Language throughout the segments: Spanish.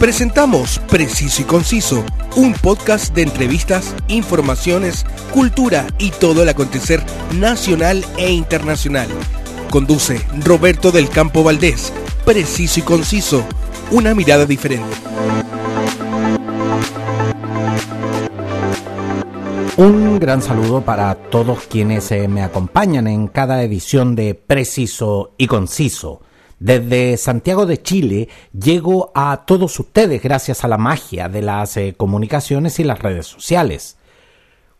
Presentamos Preciso y Conciso, un podcast de entrevistas, informaciones, cultura y todo el acontecer nacional e internacional. Conduce Roberto del Campo Valdés. Preciso y Conciso, una mirada diferente. Un gran saludo para todos quienes eh, me acompañan en cada edición de Preciso y Conciso. Desde Santiago de Chile llego a todos ustedes gracias a la magia de las eh, comunicaciones y las redes sociales.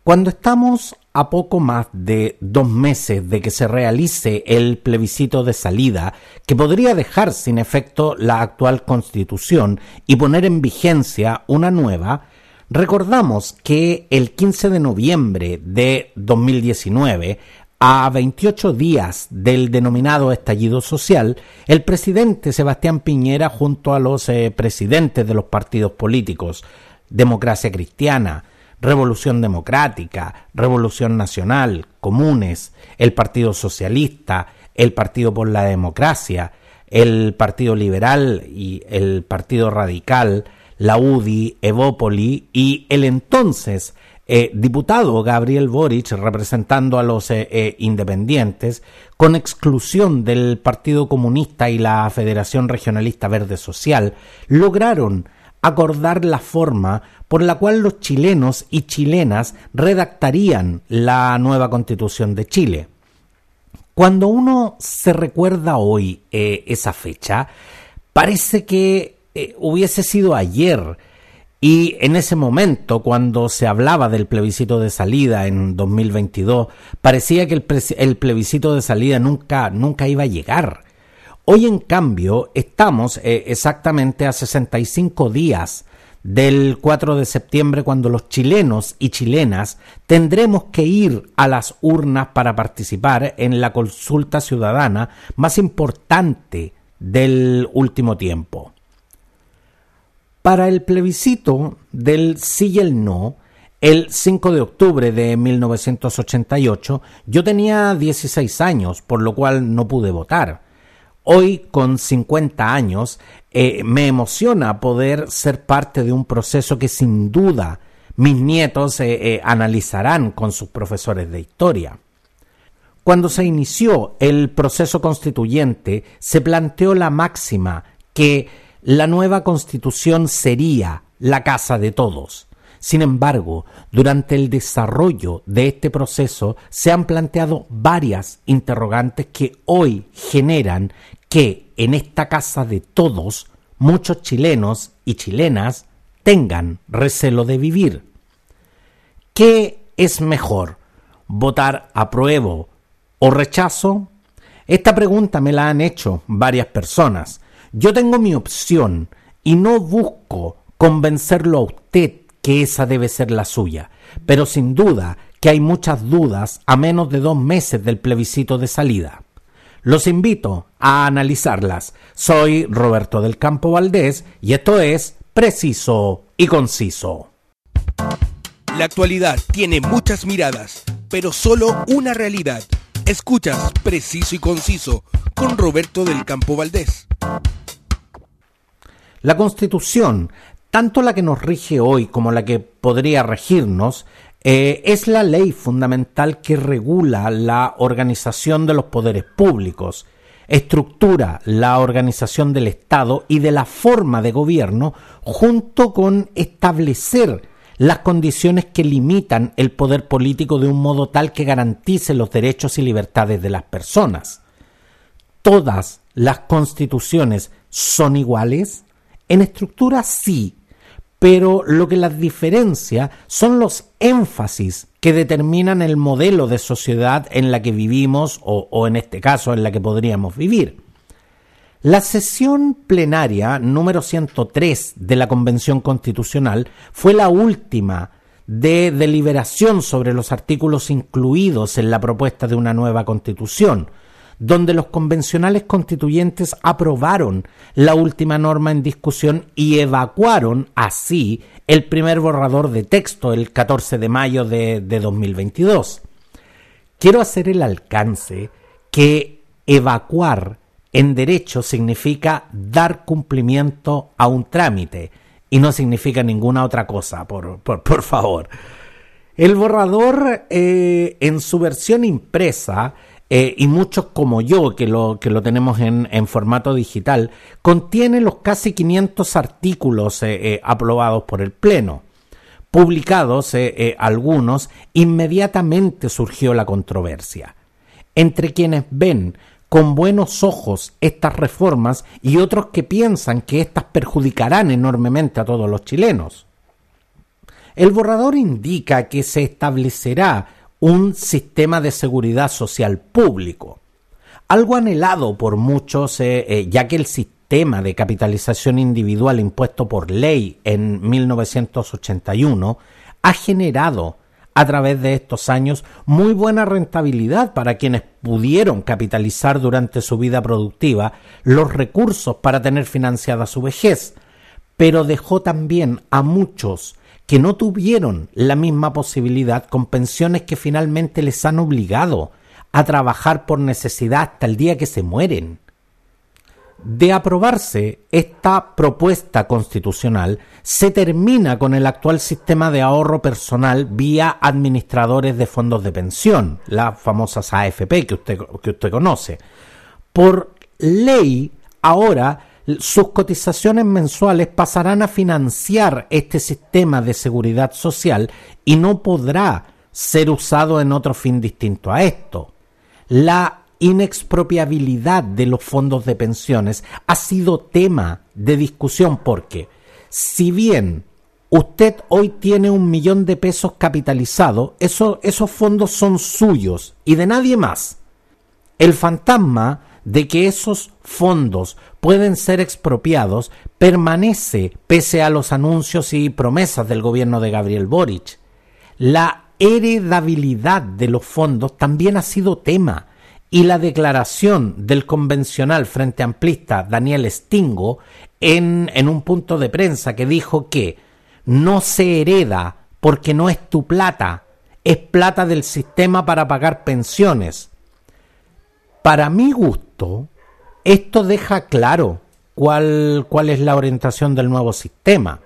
Cuando estamos a poco más de dos meses de que se realice el plebiscito de salida, que podría dejar sin efecto la actual constitución y poner en vigencia una nueva, recordamos que el 15 de noviembre de 2019 a 28 días del denominado estallido social, el presidente Sebastián Piñera junto a los eh, presidentes de los partidos políticos, Democracia Cristiana, Revolución Democrática, Revolución Nacional, Comunes, el Partido Socialista, el Partido por la Democracia, el Partido Liberal y el Partido Radical, la UDI, Evópoli y el entonces eh, diputado Gabriel Boric, representando a los eh, eh, independientes, con exclusión del Partido Comunista y la Federación Regionalista Verde Social, lograron acordar la forma por la cual los chilenos y chilenas redactarían la nueva constitución de Chile. Cuando uno se recuerda hoy esa fecha, parece que hubiese sido ayer, y en ese momento, cuando se hablaba del plebiscito de salida en 2022, parecía que el, plebiscito de salida nunca, nunca iba a llegar. Hoy, en cambio, estamos eh, exactamente a 65 días del 4 de septiembre cuando los chilenos y chilenas tendremos que ir a las urnas para participar en la consulta ciudadana más importante del último tiempo. Para el plebiscito del sí y el no, el 5 de octubre de 1988, yo tenía 16 años, por lo cual no pude votar. Hoy, con 50 años, eh, me emociona poder ser parte de un proceso que sin duda mis nietos eh, eh, analizarán con sus profesores de historia. Cuando se inició el proceso constituyente, se planteó la máxima que la nueva constitución sería la casa de todos. Sin embargo, durante el desarrollo de este proceso se han planteado varias interrogantes que hoy generan que en esta casa de todos muchos chilenos y chilenas tengan recelo de vivir. ¿Qué es mejor? ¿Votar apruebo o rechazo? Esta pregunta me la han hecho varias personas yo tengo mi opción y no busco convencerlo a usted que esa debe ser la suya, pero sin duda que hay muchas dudas a menos de dos meses del plebiscito de salida. Los invito a analizarlas. Soy Roberto del Campo Valdés y esto es Preciso y Conciso. La actualidad tiene muchas miradas, pero solo una realidad. Escuchas Preciso y Conciso con Roberto del Campo Valdés. La Constitución, tanto la que nos rige hoy como la que podría regirnos, eh, es la ley fundamental que regula la organización de los poderes públicos, estructura la organización del Estado y de la forma de gobierno, junto con establecer las condiciones que limitan el poder político de un modo tal que garantice los derechos y libertades de las personas. ¿Todas las constituciones son iguales? En estructura sí, pero lo que las diferencia son los énfasis que determinan el modelo de sociedad en la que vivimos o, o, en este caso en la que podríamos vivir. La sesión plenaria número 103 de la Convención Constitucional fue la última de deliberación sobre los artículos incluidos en la propuesta de una nueva constitución, donde los convencionales constituyentes aprobaron la última norma en discusión y evacuaron así el primer borrador de texto el 14 de mayo de, 2022. Quiero hacer el alcance que evacuar en derecho significa dar cumplimiento a un trámite y no significa ninguna otra cosa, por, por, favor. El borrador eh, en su versión impresa eh, y muchos como yo, que lo, que lo tenemos en, formato digital, contiene los casi 500 artículos eh, aprobados por el Pleno. Publicados algunos, inmediatamente surgió la controversia. Entre quienes ven con buenos ojos estas reformas y otros que piensan que éstas perjudicarán enormemente a todos los chilenos. El borrador indica que se establecerá un sistema de seguridad social público, algo anhelado por muchos, eh, eh, ya que el sistema de capitalización individual impuesto por ley en 1981 ha generado a través de estos años muy buena rentabilidad para quienes pudieron capitalizar durante su vida productiva los recursos para tener financiada su vejez, pero dejó también a muchos que no tuvieron la misma posibilidad con pensiones que finalmente les han obligado a trabajar por necesidad hasta el día que se mueren. De aprobarse esta propuesta constitucional, se termina con el actual sistema de ahorro personal vía administradores de fondos de pensión, las famosas AFP que usted, que usted conoce. Por ley, ahora sus cotizaciones mensuales pasarán a financiar este sistema de seguridad social y no podrá ser usado en otro fin distinto a esto. La inexpropiabilidad de los fondos de pensiones ha sido tema de discusión porque si bien usted hoy tiene un millón de pesos capitalizado, esos fondos son suyos y de nadie más. El fantasma de que esos fondos pueden ser expropiados permanece pese a los anuncios y promesas del gobierno de Gabriel Boric. La heredabilidad de los fondos también ha sido tema y la declaración del convencional frente amplista Daniel Stingo en, en un punto de prensa que dijo que no se hereda porque no es tu plata, es plata del sistema para pagar pensiones. Para mi gusto, esto deja claro cuál, cuál es la orientación del nuevo sistema.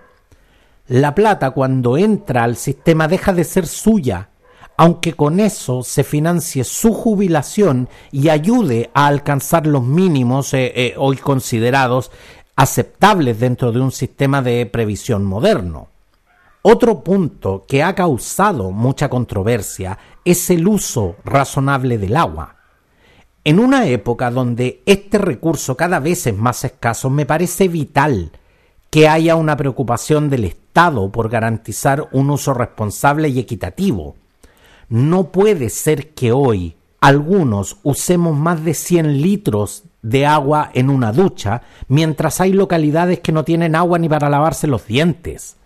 La plata cuando entra al sistema deja de ser suya aunque con eso se financie su jubilación y ayude a alcanzar los mínimos eh, eh, hoy considerados aceptables dentro de un sistema de previsión moderno. Otro punto que ha causado mucha controversia es el uso razonable del agua. En una época donde este recurso cada vez es más escaso, me parece vital que haya una preocupación del Estado por garantizar un uso responsable y equitativo no puede ser que hoy algunos usemos más de 100 litros de agua en una ducha, mientras hay localidades que no tienen agua ni para lavarse los dientes.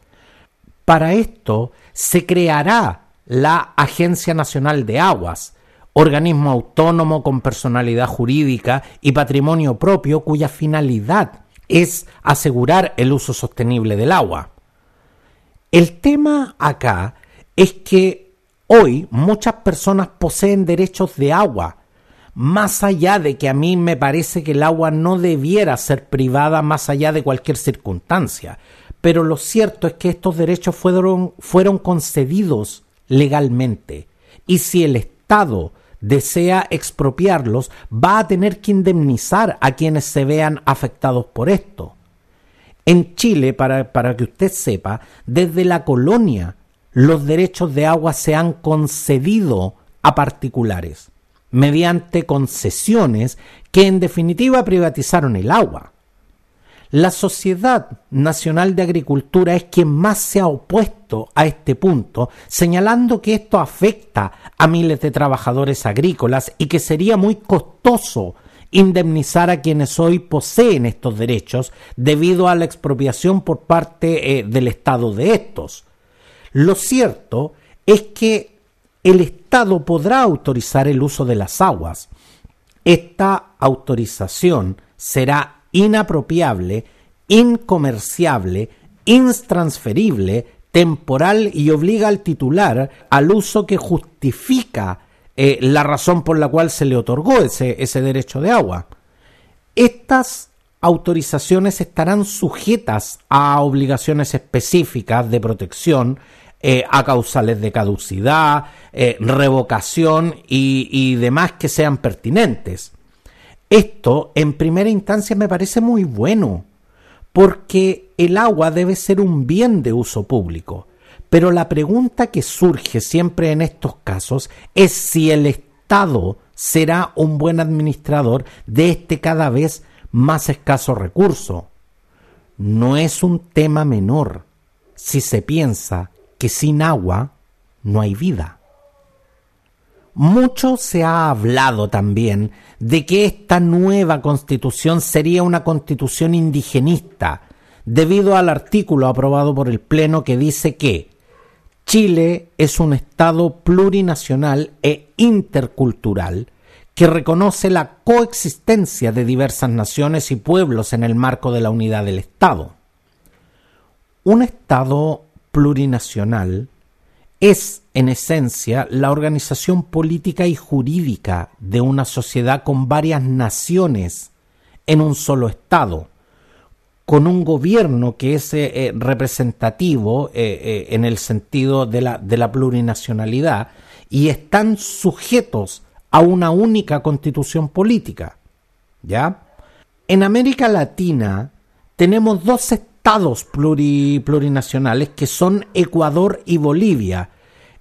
Para esto se creará la Agencia Nacional de Aguas, organismo autónomo con personalidad jurídica y patrimonio propio cuya finalidad es asegurar el uso sostenible del agua. El tema acá es que Hoy muchas personas poseen derechos de agua, más allá de que a mí me parece que el agua no debiera ser privada más allá de cualquier circunstancia. Pero lo cierto es que estos derechos fueron, fueron concedidos legalmente. Y si el Estado desea expropiarlos, va a tener que indemnizar a quienes se vean afectados por esto. En Chile, para, para que usted sepa, desde la colonia los derechos de agua se han concedido a particulares mediante concesiones que en definitiva privatizaron el agua. La Sociedad Nacional de Agricultura es quien más se ha opuesto a este punto, señalando que esto afecta a miles de trabajadores agrícolas y que sería muy costoso indemnizar a quienes hoy poseen estos derechos debido a la expropiación por parte eh, del Estado de estos. Lo cierto es que el Estado podrá autorizar el uso de las aguas. Esta autorización será inapropiable, incomerciable, intransferible, temporal y obliga al titular al uso que justifica eh, la razón por la cual se le otorgó ese, ese derecho de agua. Estas autorizaciones estarán sujetas a obligaciones específicas de protección, eh, a causales de caducidad, eh, revocación y, y demás que sean pertinentes. Esto, en primera instancia, me parece muy bueno, porque el agua debe ser un bien de uso público. Pero la pregunta que surge siempre en estos casos es si el Estado será un buen administrador de este cada vez más escaso recurso. No es un tema menor si se piensa que sin agua no hay vida. Mucho se ha hablado también de que esta nueva constitución sería una constitución indigenista, debido al artículo aprobado por el Pleno que dice que Chile es un Estado plurinacional e intercultural que reconoce la coexistencia de diversas naciones y pueblos en el marco de la unidad del Estado. Un Estado plurinacional es, en esencia, la organización política y jurídica de una sociedad con varias naciones en un solo Estado, con un gobierno que es eh, eh, representativo eh, en el sentido de la, de la plurinacionalidad y están sujetos a una única constitución política. ¿Ya? En América Latina tenemos dos estados plurinacionales que son Ecuador y Bolivia.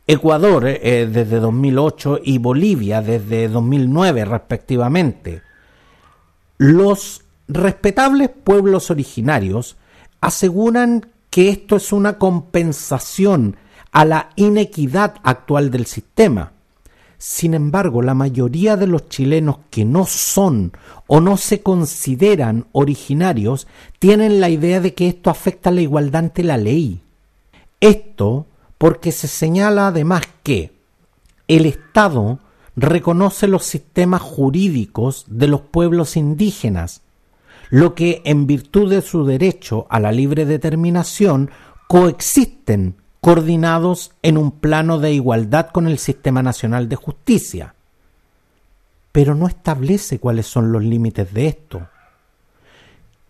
Ecuador desde 2008 y Bolivia desde 2009 respectivamente. Los respetables pueblos originarios aseguran que esto es una compensación a la inequidad actual del sistema. Sin embargo, la mayoría de los chilenos que no son o no se consideran originarios tienen la idea de que esto afecta la igualdad ante la ley. Esto porque se señala además que el Estado reconoce los sistemas jurídicos de los pueblos indígenas lo que en virtud de su derecho a la libre determinación coexisten coordinados en un plano de igualdad con el sistema nacional de justicia. Pero no establece cuáles son los límites de esto.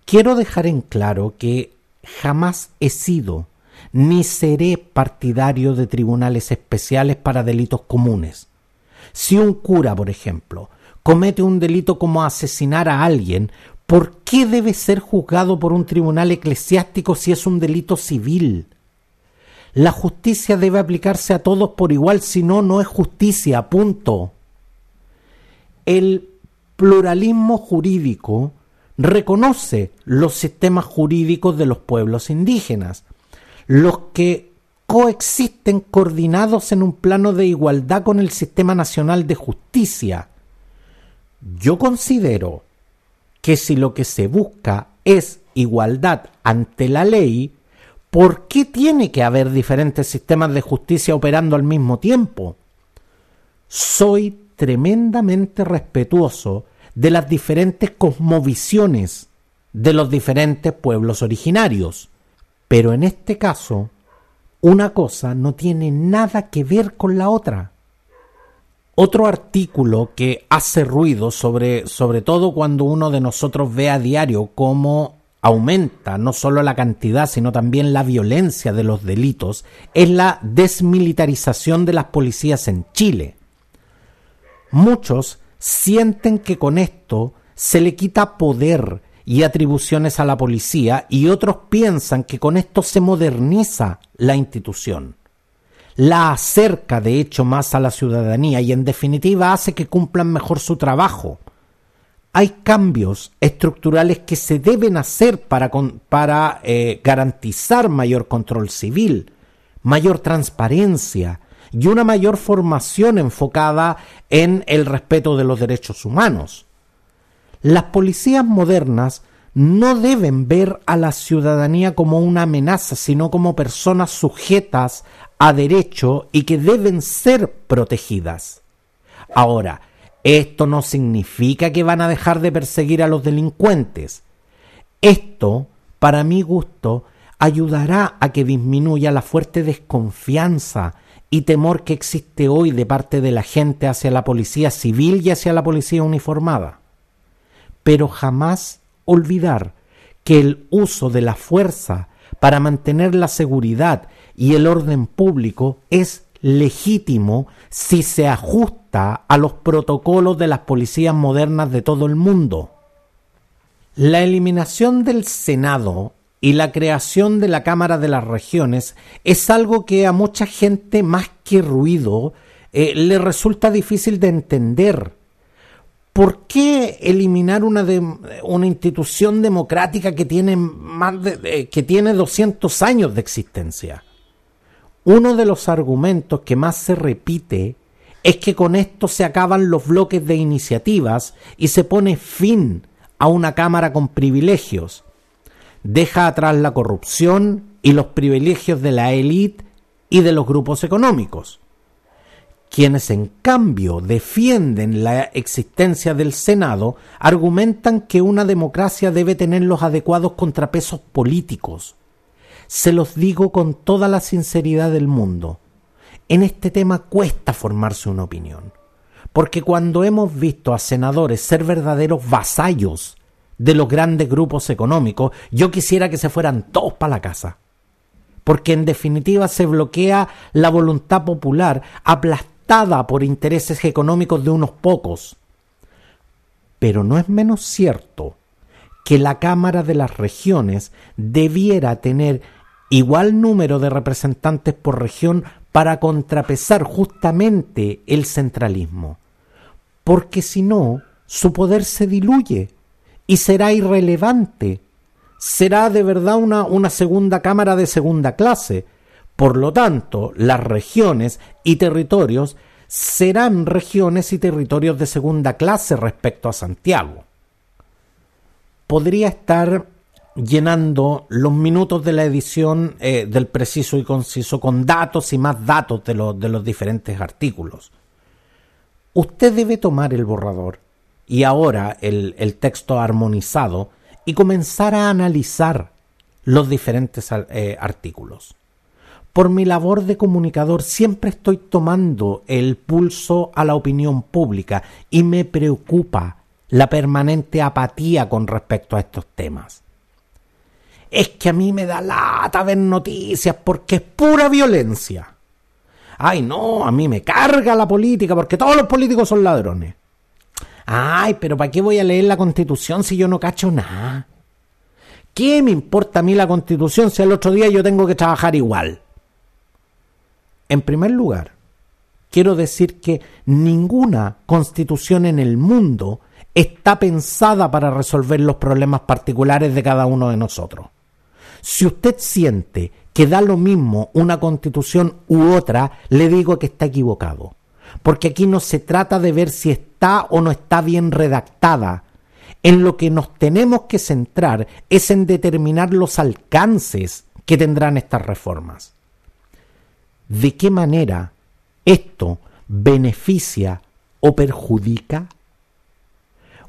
Quiero dejar en claro que jamás he sido ni seré partidario de tribunales especiales para delitos comunes. Si un cura, por ejemplo, comete un delito como asesinar a alguien, ¿Por qué debe ser juzgado por un tribunal eclesiástico si es un delito civil? La justicia debe aplicarse a todos por igual, si no, no es justicia, punto. El pluralismo jurídico reconoce los sistemas jurídicos de los pueblos indígenas, los que coexisten coordinados en un plano de igualdad con el sistema nacional de justicia. Yo considero que si lo que se busca es igualdad ante la ley, ¿por qué tiene que haber diferentes sistemas de justicia operando al mismo tiempo? Soy tremendamente respetuoso de las diferentes cosmovisiones de los diferentes pueblos originarios, pero en este caso, una cosa no tiene nada que ver con la otra. Otro artículo que hace ruido, sobre, sobre todo cuando uno de nosotros ve a diario cómo aumenta no solo la cantidad, sino también la violencia de los delitos, es la desmilitarización de las policías en Chile. Muchos sienten que con esto se le quita poder y atribuciones a la policía y otros piensan que con esto se moderniza la institución la acerca de hecho más a la ciudadanía y en definitiva hace que cumplan mejor su trabajo. Hay cambios estructurales que se deben hacer para, para eh, garantizar mayor control civil, mayor transparencia y una mayor formación enfocada en el respeto de los derechos humanos. Las policías modernas no deben ver a la ciudadanía como una amenaza, sino como personas sujetas a derecho y que deben ser protegidas. Ahora, esto no significa que van a dejar de perseguir a los delincuentes. Esto, para mi gusto, ayudará a que disminuya la fuerte desconfianza y temor que existe hoy de parte de la gente hacia la policía civil y hacia la policía uniformada. Pero jamás olvidar que el uso de la fuerza para mantener la seguridad y el orden público es legítimo si se ajusta a los protocolos de las policías modernas de todo el mundo. La eliminación del Senado y la creación de la Cámara de las Regiones es algo que a mucha gente más que ruido eh, le resulta difícil de entender. ¿Por qué eliminar una, una institución democrática que tiene, más de, que tiene 200 años de existencia? Uno de los argumentos que más se repite es que con esto se acaban los bloques de iniciativas y se pone fin a una Cámara con privilegios. Deja atrás la corrupción y los privilegios de la élite y de los grupos económicos. Quienes en cambio defienden la existencia del Senado argumentan que una democracia debe tener los adecuados contrapesos políticos se los digo con toda la sinceridad del mundo. En este tema cuesta formarse una opinión, porque cuando hemos visto a senadores ser verdaderos vasallos de los grandes grupos económicos, yo quisiera que se fueran todos para la casa, porque en definitiva se bloquea la voluntad popular por intereses económicos de unos pocos. Pero no es menos cierto que la Cámara de las Regiones debiera tener igual número de representantes por región para contrapesar justamente el centralismo, porque si no, su poder se diluye y será irrelevante, será de verdad una, una segunda cámara de segunda clase. Por lo tanto, las regiones y territorios serán regiones y territorios de segunda clase respecto a Santiago. Podría estar llenando los minutos de la edición eh, del preciso y conciso con datos y más datos de, de los diferentes artículos. Usted debe tomar el borrador y ahora el, texto armonizado y comenzar a analizar los diferentes eh, artículos. Por mi labor de comunicador siempre estoy tomando el pulso a la opinión pública y me preocupa la permanente apatía con respecto a estos temas es que a mí me da lata ver noticias porque es pura violencia. Ay, no, a mí me carga la política porque todos los políticos son ladrones. Ay, pero ¿para qué voy a leer la constitución si yo no cacho nada? ¿Qué me importa a mí la constitución si el otro día yo tengo que trabajar igual? En primer lugar, quiero decir que ninguna constitución en el mundo está pensada para resolver los problemas particulares de cada uno de nosotros. Si usted siente que da lo mismo una constitución u otra, le digo que está equivocado. Porque aquí no se trata de ver si está o no está bien redactada. En lo que nos tenemos que centrar es en determinar los alcances que tendrán estas reformas. ¿De qué manera esto beneficia o perjudica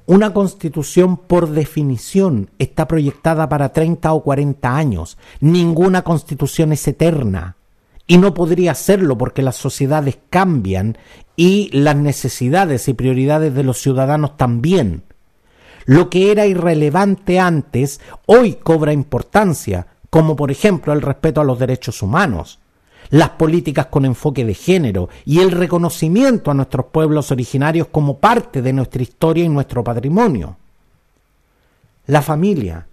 una constitución por definición está proyectada para 30 o 40 años. Ninguna constitución es eterna. Y no podría serlo porque las sociedades cambian y las necesidades y prioridades de los ciudadanos también. Lo que era irrelevante antes hoy cobra importancia, como por ejemplo el respeto a los derechos humanos las políticas con enfoque de género y el reconocimiento a nuestros pueblos originarios como parte de nuestra historia y nuestro patrimonio. La familia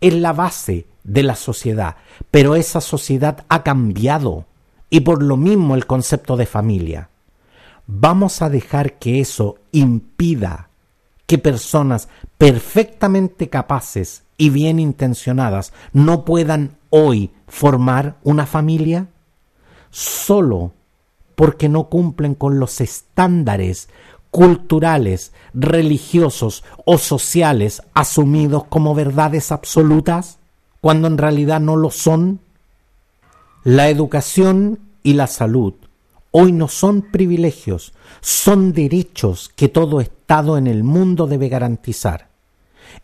es la base de la sociedad, pero esa sociedad ha cambiado y por lo mismo el concepto de familia. Vamos a dejar que eso impida que personas perfectamente capaces y bien intencionadas no puedan hoy formar una familia? Solo porque no cumplen con los estándares culturales, religiosos o sociales asumidos como verdades absolutas, cuando en realidad no lo son? La educación y la salud hoy no son privilegios, son derechos que todo Estado en el mundo debe garantizar.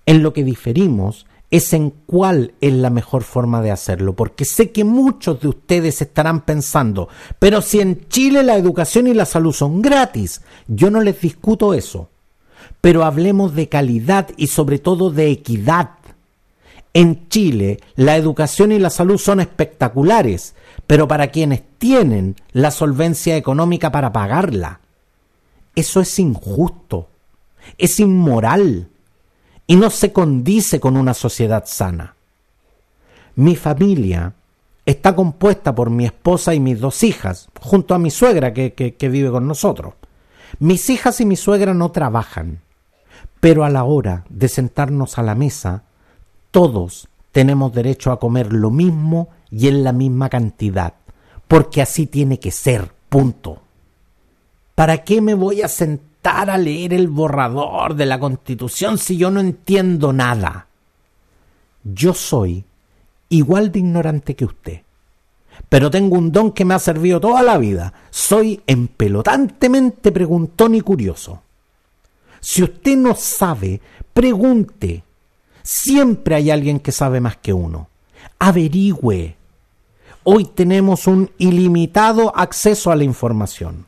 En lo que diferimos es en cuál es la mejor forma de hacerlo, porque sé que muchos de ustedes estarán pensando, pero si en Chile la educación y la salud son gratis, yo no les discuto eso. pero hablemos de calidad y sobre todo de equidad. En Chile, la educación y la salud son espectaculares, pero para quienes tienen la solvencia económica para pagarla. Eso es injusto, es inmoral y no se condice con una sociedad sana. Mi familia está compuesta por mi esposa y mis dos hijas, junto a mi suegra que, vive con nosotros. Mis hijas y mi suegra no trabajan, pero a la hora de sentarnos a la mesa, todos tenemos derecho a comer lo mismo y en la misma cantidad, porque así tiene que ser, punto. ¿Para qué me voy a sentar a leer el borrador de la Constitución si yo no entiendo nada? Yo soy igual de ignorante que usted. Pero tengo un don que me ha servido toda la vida. Soy empelotantemente preguntón y curioso. Si usted no sabe, pregunte. Siempre hay alguien que sabe más que uno. Averigüe. Hoy tenemos un ilimitado acceso a la información.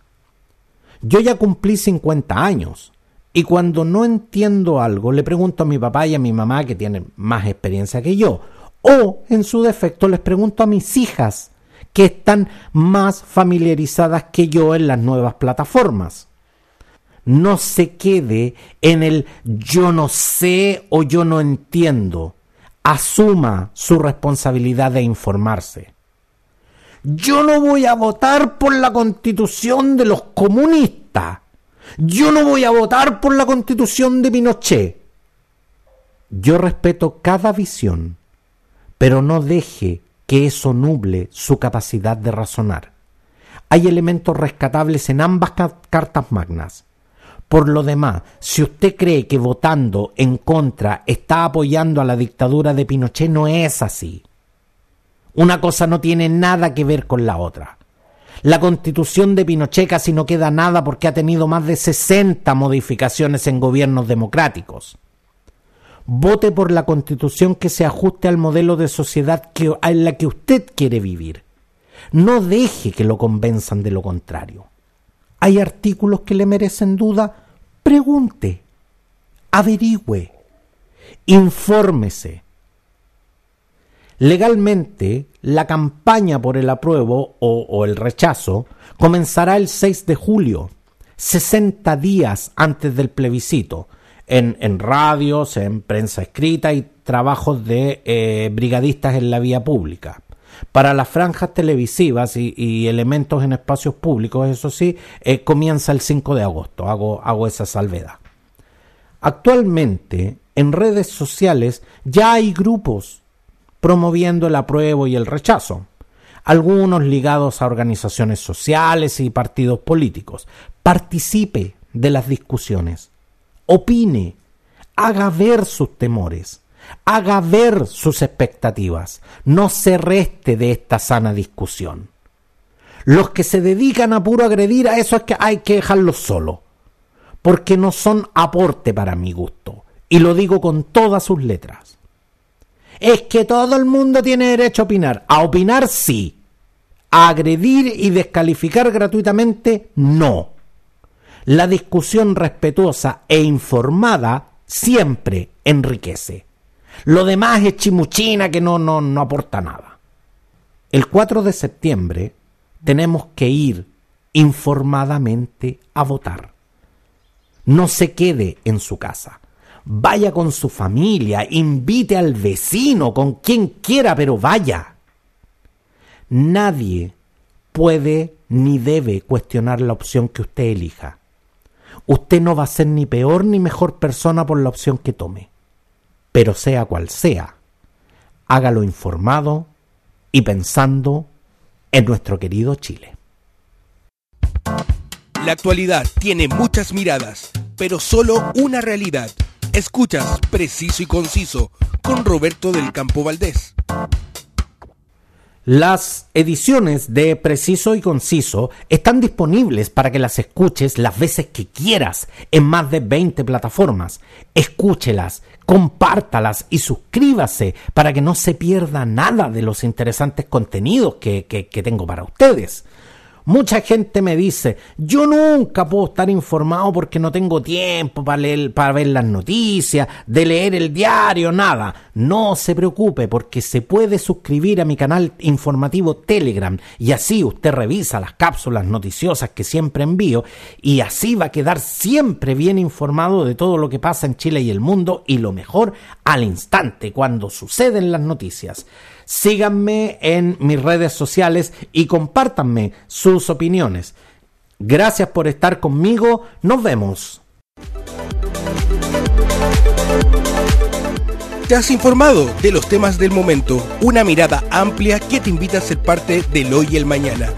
Yo ya cumplí 50 años y cuando no entiendo algo le pregunto a mi papá y a mi mamá que tienen más experiencia que yo o, en su defecto, les pregunto a mis hijas, que están más familiarizadas que yo en las nuevas plataformas. No se quede en el yo no sé o yo no entiendo. Asuma su responsabilidad de informarse. Yo no voy a votar por la constitución de los comunistas. Yo no voy a votar por la constitución de Pinochet. Yo respeto cada visión pero no deje que eso nuble su capacidad de razonar. Hay elementos rescatables en ambas cartas magnas. Por lo demás, si usted cree que votando en contra está apoyando a la dictadura de Pinochet, no es así. Una cosa no tiene nada que ver con la otra. La constitución de Pinochet casi no queda nada porque ha tenido más de 60 modificaciones en gobiernos democráticos vote por la constitución que se ajuste al modelo de sociedad en la que usted quiere vivir. No deje que lo convenzan de lo contrario. ¿Hay artículos que le merecen duda? Pregunte, averigüe, infórmese. Legalmente, la campaña por el apruebo o, el rechazo comenzará el 6 de julio, 60 días antes del plebiscito, en, radios, en prensa escrita y trabajos de eh, brigadistas en la vía pública. Para las franjas televisivas y, elementos en espacios públicos, eso sí, eh, comienza el 5 de agosto, hago esa salvedad. Actualmente, en redes sociales ya hay grupos promoviendo el apruebo y el rechazo, algunos ligados a organizaciones sociales y partidos políticos. Participe de las discusiones. Opine, haga ver sus temores, haga ver sus expectativas, no se reste de esta sana discusión. Los que se dedican a puro agredir a eso es que hay que dejarlos solo, porque no son aporte para mi gusto, y lo digo con todas sus letras. Es que todo el mundo tiene derecho a opinar. A opinar sí. A agredir y descalificar gratuitamente no. La discusión respetuosa e informada siempre enriquece. Lo demás es chimuchina que no, no, no aporta nada. El 4 de septiembre tenemos que ir informadamente a votar. No se quede en su casa. Vaya con su familia, invite al vecino, con quien quiera, pero vaya. Nadie puede ni debe cuestionar la opción que usted elija usted no va a ser ni peor ni mejor persona por la opción que tome. Pero sea cual sea, hágalo informado y pensando en nuestro querido Chile. La actualidad tiene muchas miradas, pero solo una realidad. Escuchas Preciso y Conciso con Roberto del Campo Valdés. Las ediciones de Preciso y Conciso están disponibles para que las escuches las veces que quieras en más de 20 plataformas. Escúchelas, compártalas y suscríbase para que no se pierda nada de los interesantes contenidos que, que tengo para ustedes. Mucha gente me dice, yo nunca puedo estar informado porque no tengo tiempo para, para ver las noticias, de leer el diario, nada. No se preocupe porque se puede suscribir a mi canal informativo Telegram y así usted revisa las cápsulas noticiosas que siempre envío y así va a quedar siempre bien informado de todo lo que pasa en Chile y el mundo y lo mejor al instante cuando suceden las noticias. Síganme en mis redes sociales y compártanme sus opiniones. Gracias por estar conmigo. Nos vemos. Te has informado de los temas del momento, una mirada amplia que te invita a ser parte del hoy y el mañana.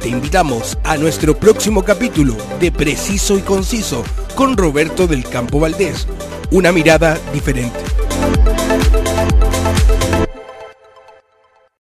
Te invitamos a nuestro próximo capítulo de Preciso y Conciso con Roberto del Campo Valdés. Una mirada diferente.